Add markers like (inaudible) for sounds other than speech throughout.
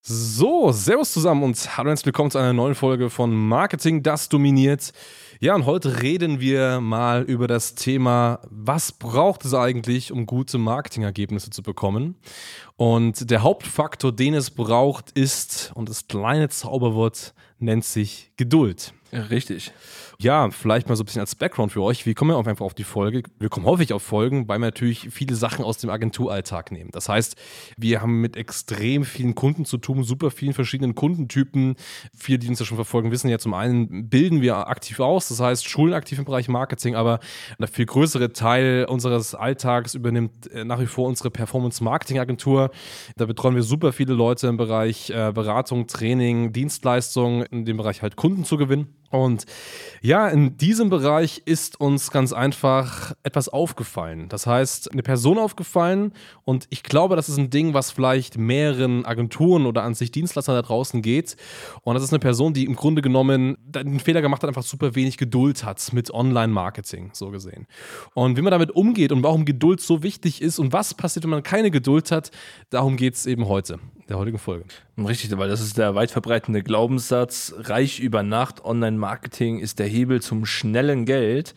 So, Servus zusammen und hallo und herzlich willkommen zu einer neuen Folge von Marketing, das dominiert. Ja, und heute reden wir mal über das Thema, was braucht es eigentlich, um gute Marketingergebnisse zu bekommen? Und der Hauptfaktor, den es braucht, ist, und das kleine Zauberwort nennt sich Geduld. Ja, richtig. Ja, vielleicht mal so ein bisschen als Background für euch. Wie kommen wir einfach auf die Folge? Wir kommen häufig auf Folgen, weil wir natürlich viele Sachen aus dem Agenturalltag nehmen. Das heißt, wir haben mit extrem vielen Kunden zu tun, super vielen verschiedenen Kundentypen. Viele, die uns ja schon verfolgen, wissen ja zum einen, bilden wir aktiv aus, das heißt, schulen aktiv im Bereich Marketing, aber der viel größere Teil unseres Alltags übernimmt äh, nach wie vor unsere Performance-Marketing-Agentur. Da betreuen wir super viele Leute im Bereich äh, Beratung, Training, Dienstleistung, in dem Bereich halt Kunden zu gewinnen. Und ja, in diesem Bereich ist uns ganz einfach etwas aufgefallen. Das heißt, eine Person aufgefallen und ich glaube, das ist ein Ding, was vielleicht mehreren Agenturen oder an sich Dienstleistern da draußen geht. Und das ist eine Person, die im Grunde genommen den Fehler gemacht hat, einfach super wenig Geduld hat mit Online-Marketing, so gesehen. Und wie man damit umgeht und warum Geduld so wichtig ist und was passiert, wenn man keine Geduld hat, darum geht es eben heute der heutigen Folge. Richtig, weil das ist der weit verbreitende Glaubenssatz. Reich über Nacht, Online-Marketing ist der Hebel zum schnellen Geld.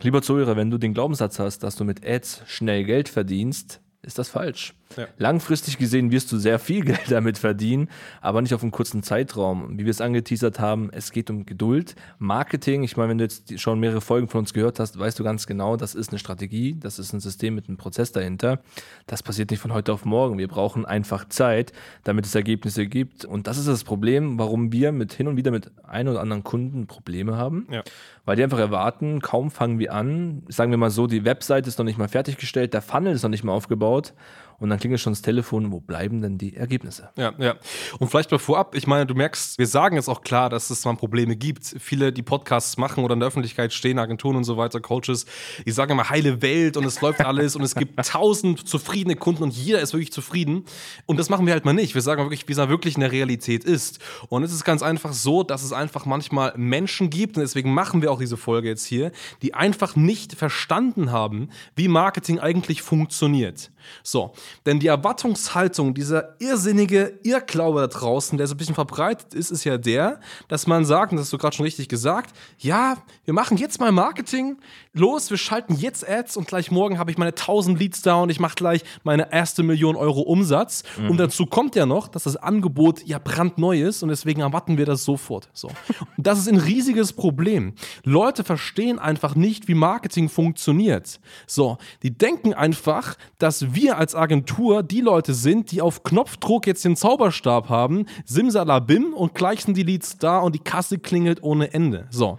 Lieber Zuhörer, wenn du den Glaubenssatz hast, dass du mit Ads schnell Geld verdienst, ist das falsch. Ja. Langfristig gesehen wirst du sehr viel (laughs) Geld damit verdienen, aber nicht auf einen kurzen Zeitraum. Wie wir es angeteasert haben, es geht um Geduld. Marketing, ich meine, wenn du jetzt schon mehrere Folgen von uns gehört hast, weißt du ganz genau, das ist eine Strategie, das ist ein System mit einem Prozess dahinter. Das passiert nicht von heute auf morgen. Wir brauchen einfach Zeit, damit es Ergebnisse gibt. Und das ist das Problem, warum wir mit hin und wieder mit ein oder anderen Kunden Probleme haben. Ja. Weil die einfach erwarten, kaum fangen wir an, sagen wir mal so, die Webseite ist noch nicht mal fertiggestellt, der Funnel ist noch nicht mal aufgebaut und dann klingelt schon das Telefon, wo bleiben denn die Ergebnisse? Ja, ja. Und vielleicht mal vorab, ich meine, du merkst, wir sagen jetzt auch klar, dass es zwar Probleme gibt. Viele, die Podcasts machen oder in der Öffentlichkeit stehen, Agenturen und so weiter, Coaches, die sagen immer heile Welt und es läuft alles und es gibt (laughs) tausend zufriedene Kunden und jeder ist wirklich zufrieden. Und das machen wir halt mal nicht. Wir sagen wirklich, wie es wirklich in der Realität ist. Und es ist ganz einfach so, dass es einfach manchmal Menschen gibt, und deswegen machen wir auch diese Folge jetzt hier, die einfach nicht verstanden haben, wie Marketing eigentlich funktioniert. So, denn die Erwartungshaltung, dieser irrsinnige Irrglaube da draußen, der so ein bisschen verbreitet ist, ist ja der, dass man sagt, und das hast du gerade schon richtig gesagt, ja, wir machen jetzt mal Marketing, los, wir schalten jetzt Ads und gleich morgen habe ich meine 1000 Leads da und ich mache gleich meine erste Million Euro Umsatz. Mhm. Und dazu kommt ja noch, dass das Angebot ja brandneu ist und deswegen erwarten wir das sofort. So. Und das ist ein riesiges Problem. Leute verstehen einfach nicht, wie Marketing funktioniert. So, die denken einfach, dass wir als Agentur die Leute sind, die auf Knopfdruck jetzt den Zauberstab haben, simsalabim und gleich sind die Leads da und die Kasse klingelt ohne Ende. So.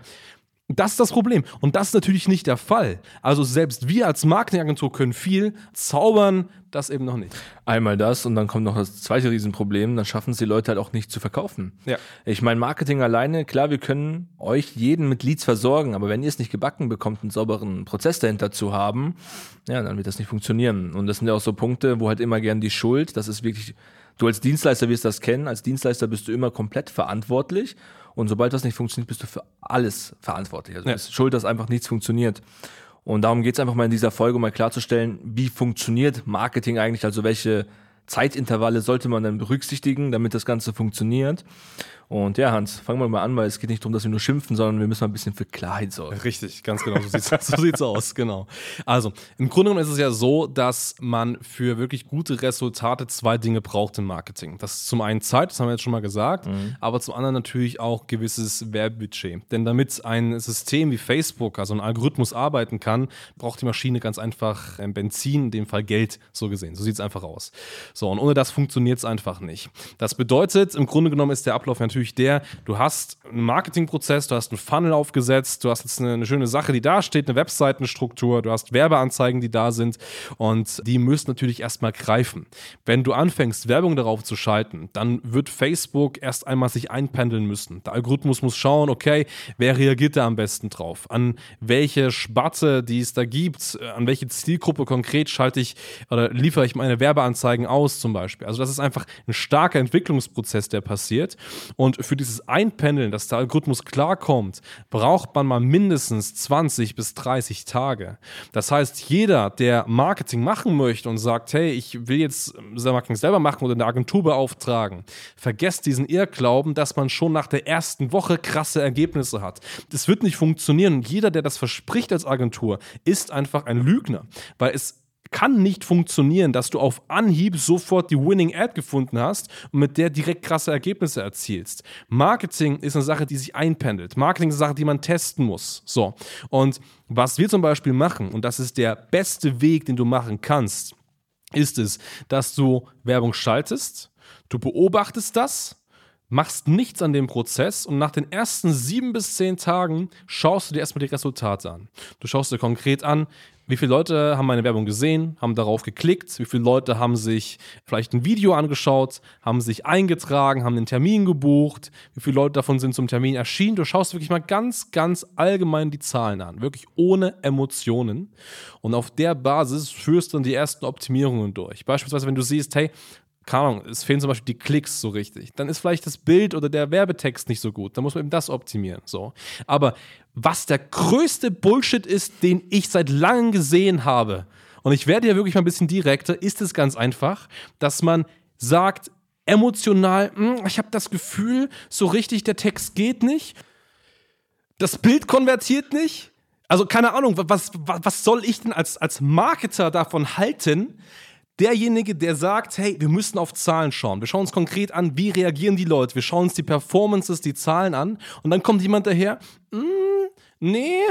Das ist das Problem. Und das ist natürlich nicht der Fall. Also selbst wir als Marketingagentur können viel, zaubern das eben noch nicht. Einmal das und dann kommt noch das zweite Riesenproblem, dann schaffen es die Leute halt auch nicht zu verkaufen. Ja. Ich meine, Marketing alleine, klar, wir können euch jeden mit Leads versorgen, aber wenn ihr es nicht gebacken bekommt, einen sauberen Prozess dahinter zu haben, ja, dann wird das nicht funktionieren. Und das sind ja auch so Punkte, wo halt immer gern die Schuld, das ist wirklich, du als Dienstleister wirst das kennen, als Dienstleister bist du immer komplett verantwortlich und sobald was nicht funktioniert, bist du für alles verantwortlich. Also ja. bist schuld, dass einfach nichts funktioniert. Und darum geht es einfach mal in dieser Folge, um mal klarzustellen, wie funktioniert Marketing eigentlich, also welche Zeitintervalle sollte man dann berücksichtigen, damit das Ganze funktioniert. Und ja, Hans, fangen wir mal an, weil es geht nicht darum, dass wir nur schimpfen, sondern wir müssen mal ein bisschen für Klarheit sorgen. Richtig, ganz genau, so sieht's, (laughs) so sieht's aus, genau. Also, im Grunde genommen ist es ja so, dass man für wirklich gute Resultate zwei Dinge braucht im Marketing. Das ist zum einen Zeit, das haben wir jetzt schon mal gesagt, mhm. aber zum anderen natürlich auch gewisses Werbebudget. Denn damit ein System wie Facebook, also ein Algorithmus arbeiten kann, braucht die Maschine ganz einfach ähm, Benzin, in dem Fall Geld, so gesehen. So sieht's einfach aus. So, und ohne das funktioniert es einfach nicht. Das bedeutet, im Grunde genommen ist der Ablauf natürlich der, du hast einen Marketingprozess, du hast einen Funnel aufgesetzt, du hast jetzt eine, eine schöne Sache, die da steht, eine Webseitenstruktur, du hast Werbeanzeigen, die da sind und die müssen natürlich erstmal greifen. Wenn du anfängst, Werbung darauf zu schalten, dann wird Facebook erst einmal sich einpendeln müssen. Der Algorithmus muss schauen, okay, wer reagiert da am besten drauf? An welche Sparte, die es da gibt, an welche Zielgruppe konkret schalte ich oder liefere ich meine Werbeanzeigen aus zum Beispiel. Also das ist einfach ein starker Entwicklungsprozess, der passiert. Und für dieses Einpendeln, dass der Algorithmus klarkommt, braucht man mal mindestens 20 bis 30 Tage. Das heißt, jeder, der Marketing machen möchte und sagt, hey, ich will jetzt Marketing selber machen oder eine Agentur beauftragen, vergesst diesen Irrglauben, dass man schon nach der ersten Woche krasse Ergebnisse hat. Das wird nicht funktionieren. Jeder, der das verspricht als Agentur, ist einfach ein Lügner, weil es kann nicht funktionieren, dass du auf Anhieb sofort die Winning Ad gefunden hast und mit der direkt krasse Ergebnisse erzielst. Marketing ist eine Sache, die sich einpendelt. Marketing ist eine Sache, die man testen muss. So. Und was wir zum Beispiel machen, und das ist der beste Weg, den du machen kannst, ist es, dass du Werbung schaltest, du beobachtest das, machst nichts an dem Prozess und nach den ersten sieben bis zehn Tagen schaust du dir erstmal die Resultate an. Du schaust dir konkret an, wie viele Leute haben meine Werbung gesehen, haben darauf geklickt, wie viele Leute haben sich vielleicht ein Video angeschaut, haben sich eingetragen, haben einen Termin gebucht, wie viele Leute davon sind zum Termin erschienen. Du schaust wirklich mal ganz, ganz allgemein die Zahlen an, wirklich ohne Emotionen. Und auf der Basis führst du dann die ersten Optimierungen durch. Beispielsweise, wenn du siehst, hey, keine Ahnung, es fehlen zum Beispiel die Klicks so richtig. Dann ist vielleicht das Bild oder der Werbetext nicht so gut. Dann muss man eben das optimieren. So. Aber was der größte Bullshit ist, den ich seit langem gesehen habe, und ich werde ja wirklich mal ein bisschen direkter, ist es ganz einfach, dass man sagt, emotional, hm, ich habe das Gefühl, so richtig der Text geht nicht. Das Bild konvertiert nicht. Also keine Ahnung, was, was, was soll ich denn als, als Marketer davon halten, derjenige, der sagt, hey, wir müssen auf Zahlen schauen. Wir schauen uns konkret an, wie reagieren die Leute. Wir schauen uns die Performances, die Zahlen an. Und dann kommt jemand daher, mm, nee,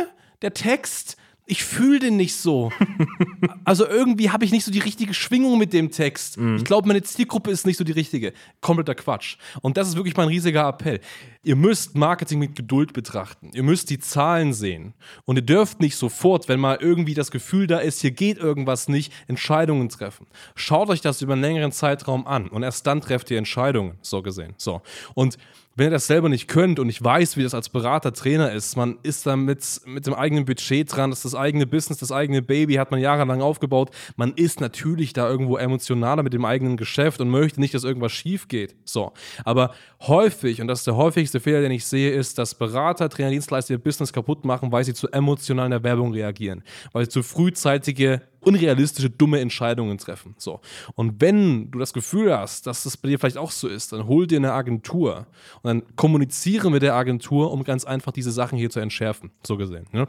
der Text, ich fühle den nicht so. (laughs) also irgendwie habe ich nicht so die richtige Schwingung mit dem Text. Mhm. Ich glaube, meine Zielgruppe ist nicht so die richtige. Kompletter Quatsch. Und das ist wirklich mein riesiger Appell. Ihr müsst Marketing mit Geduld betrachten. Ihr müsst die Zahlen sehen. Und ihr dürft nicht sofort, wenn mal irgendwie das Gefühl da ist, hier geht irgendwas nicht, Entscheidungen treffen. Schaut euch das über einen längeren Zeitraum an und erst dann trefft ihr Entscheidungen, so gesehen. So. Und wenn ihr das selber nicht könnt und ich weiß, wie das als Berater, Trainer ist, man ist da mit, mit dem eigenen Budget dran, das ist das eigene Business, das eigene Baby, hat man jahrelang aufgebaut. Man ist natürlich da irgendwo emotionaler mit dem eigenen Geschäft und möchte nicht, dass irgendwas schief geht. So. Aber häufig, und das ist der häufigste Fehler, den ich sehe, ist, dass Berater, Trainer, Dienstleister ihr Business kaputt machen, weil sie zu emotional in der Werbung reagieren, weil sie zu frühzeitige unrealistische, dumme Entscheidungen treffen. So. Und wenn du das Gefühl hast, dass das bei dir vielleicht auch so ist, dann hol dir eine Agentur und dann kommuniziere mit der Agentur, um ganz einfach diese Sachen hier zu entschärfen. So gesehen. Ne?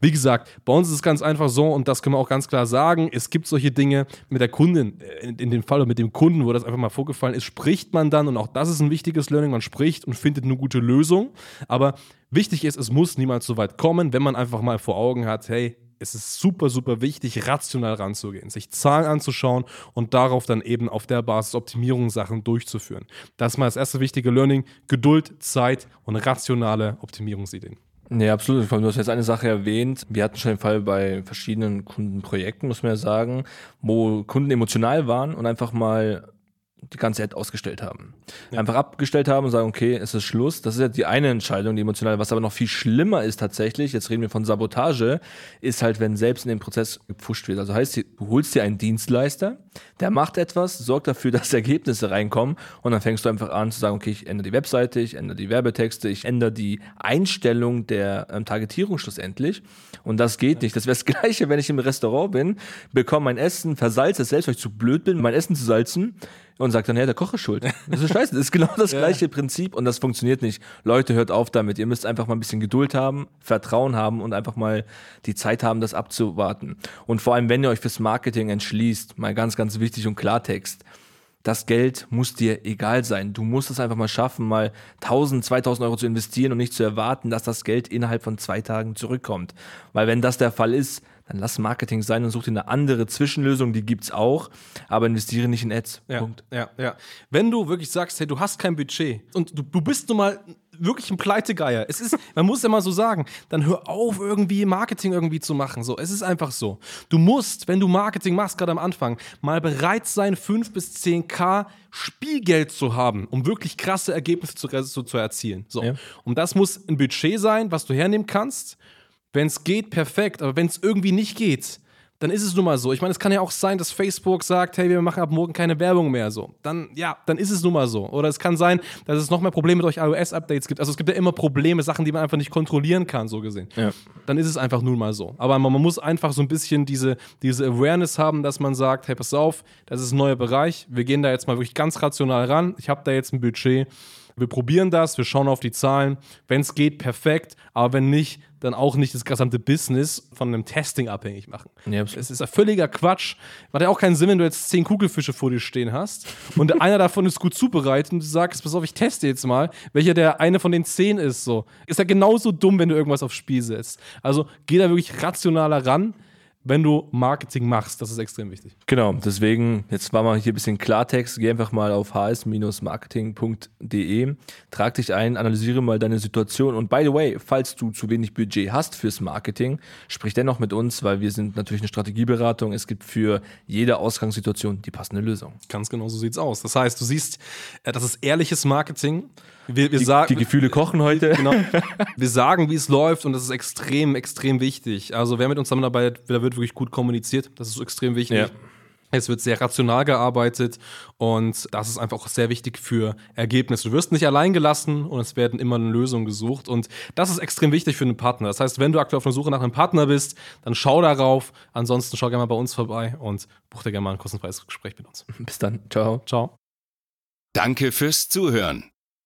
Wie gesagt, bei uns ist es ganz einfach so, und das können wir auch ganz klar sagen, es gibt solche Dinge mit der Kundin, äh, in, dem Fall mit dem Kunden, wo das einfach mal vorgefallen ist, spricht man dann, und auch das ist ein wichtiges Learning, man spricht und findet eine gute Lösung. Aber wichtig ist, es muss niemals so weit kommen, wenn man einfach mal vor Augen hat, hey, es ist super, super wichtig, rational ranzugehen, sich Zahlen anzuschauen und darauf dann eben auf der Basis Optimierungssachen durchzuführen. Das ist mal das erste wichtige Learning: Geduld, Zeit und rationale Optimierungsideen. Ja, absolut. Du hast jetzt eine Sache erwähnt. Wir hatten schon den Fall bei verschiedenen Kundenprojekten, muss man ja sagen, wo Kunden emotional waren und einfach mal die ganze Ad ausgestellt haben. Ja. Einfach abgestellt haben und sagen, okay, es ist Schluss. Das ist ja die eine Entscheidung, die emotional. Was aber noch viel schlimmer ist tatsächlich, jetzt reden wir von Sabotage, ist halt, wenn selbst in dem Prozess gepfuscht wird. Also heißt, du holst dir einen Dienstleister, der macht etwas, sorgt dafür, (laughs) dass Ergebnisse reinkommen und dann fängst du einfach an zu sagen, okay, ich ändere die Webseite, ich ändere die Werbetexte, ich ändere die Einstellung der ähm, Targetierung schlussendlich. Und das geht nicht. Das wäre das (laughs) Gleiche, wenn ich im Restaurant bin, bekomme mein Essen, versalze es selbst, weil ich zu blöd bin, mein Essen zu salzen und sagt dann, ja, der Koch ist schuld. Das ist scheiße. Das ist genau das gleiche Prinzip und das funktioniert nicht. Leute, hört auf damit. Ihr müsst einfach mal ein bisschen Geduld haben, Vertrauen haben und einfach mal die Zeit haben, das abzuwarten. Und vor allem, wenn ihr euch fürs Marketing entschließt, mal ganz, ganz wichtig und Klartext, das Geld muss dir egal sein. Du musst es einfach mal schaffen, mal 1000, 2000 Euro zu investieren und nicht zu erwarten, dass das Geld innerhalb von zwei Tagen zurückkommt. Weil wenn das der Fall ist, dann lass Marketing sein und such dir eine andere Zwischenlösung, die gibt's auch, aber investiere nicht in Ads. Ja, Punkt. ja, ja. Wenn du wirklich sagst, hey, du hast kein Budget und du, du bist nun mal wirklich ein Pleitegeier. Es ist, (laughs) man muss ja mal so sagen, dann hör auf, irgendwie Marketing irgendwie zu machen. So, es ist einfach so. Du musst, wenn du Marketing machst, gerade am Anfang, mal bereit sein, 5 bis 10k Spielgeld zu haben, um wirklich krasse Ergebnisse zu, zu, zu erzielen. So. Ja. Und das muss ein Budget sein, was du hernehmen kannst. Wenn es geht, perfekt. Aber wenn es irgendwie nicht geht, dann ist es nun mal so. Ich meine, es kann ja auch sein, dass Facebook sagt, hey, wir machen ab morgen keine Werbung mehr so. Dann, ja, dann ist es nun mal so. Oder es kann sein, dass es noch mehr Probleme durch iOS-Updates gibt. Also es gibt ja immer Probleme, Sachen, die man einfach nicht kontrollieren kann, so gesehen. Ja. Dann ist es einfach nun mal so. Aber man, man muss einfach so ein bisschen diese, diese Awareness haben, dass man sagt, hey, pass auf, das ist ein neuer Bereich. Wir gehen da jetzt mal wirklich ganz rational ran. Ich habe da jetzt ein Budget. Wir probieren das, wir schauen auf die Zahlen. Wenn es geht, perfekt. Aber wenn nicht, dann auch nicht das gesamte Business von einem Testing abhängig machen. Ja, Es ist ein völliger Quatsch. Macht ja auch keinen Sinn, wenn du jetzt zehn Kugelfische vor dir stehen hast und (laughs) einer davon ist gut zubereitet und du sagst, pass auf, ich teste jetzt mal, welcher der eine von den zehn ist. So. Ist ja genauso dumm, wenn du irgendwas aufs Spiel setzt. Also geh da wirklich rationaler ran, wenn du Marketing machst. Das ist extrem wichtig. Genau, deswegen, jetzt war mal hier ein bisschen Klartext, geh einfach mal auf hs-marketing.de, trag dich ein, analysiere mal deine Situation und by the way, falls du zu wenig Budget hast fürs Marketing, sprich dennoch mit uns, weil wir sind natürlich eine Strategieberatung, es gibt für jede Ausgangssituation die passende Lösung. Ganz genau so sieht's aus. Das heißt, du siehst, äh, das ist ehrliches Marketing. Wir, wir Die, sagen, die Gefühle kochen heute. Genau. (laughs) Wir sagen, wie es läuft und das ist extrem, extrem wichtig. Also wer mit uns zusammenarbeitet, da wird wirklich gut kommuniziert. Das ist extrem wichtig. Ja. Es wird sehr rational gearbeitet und das ist einfach auch sehr wichtig für Ergebnisse. Du wirst nicht allein gelassen und es werden immer Lösungen gesucht und das ist extrem wichtig für einen Partner. Das heißt, wenn du aktuell auf der Suche nach einem Partner bist, dann schau darauf. Ansonsten schau gerne mal bei uns vorbei und buch dir gerne mal ein kostenfreies Gespräch mit uns. Bis dann, ciao. Ciao. Danke fürs Zuhören.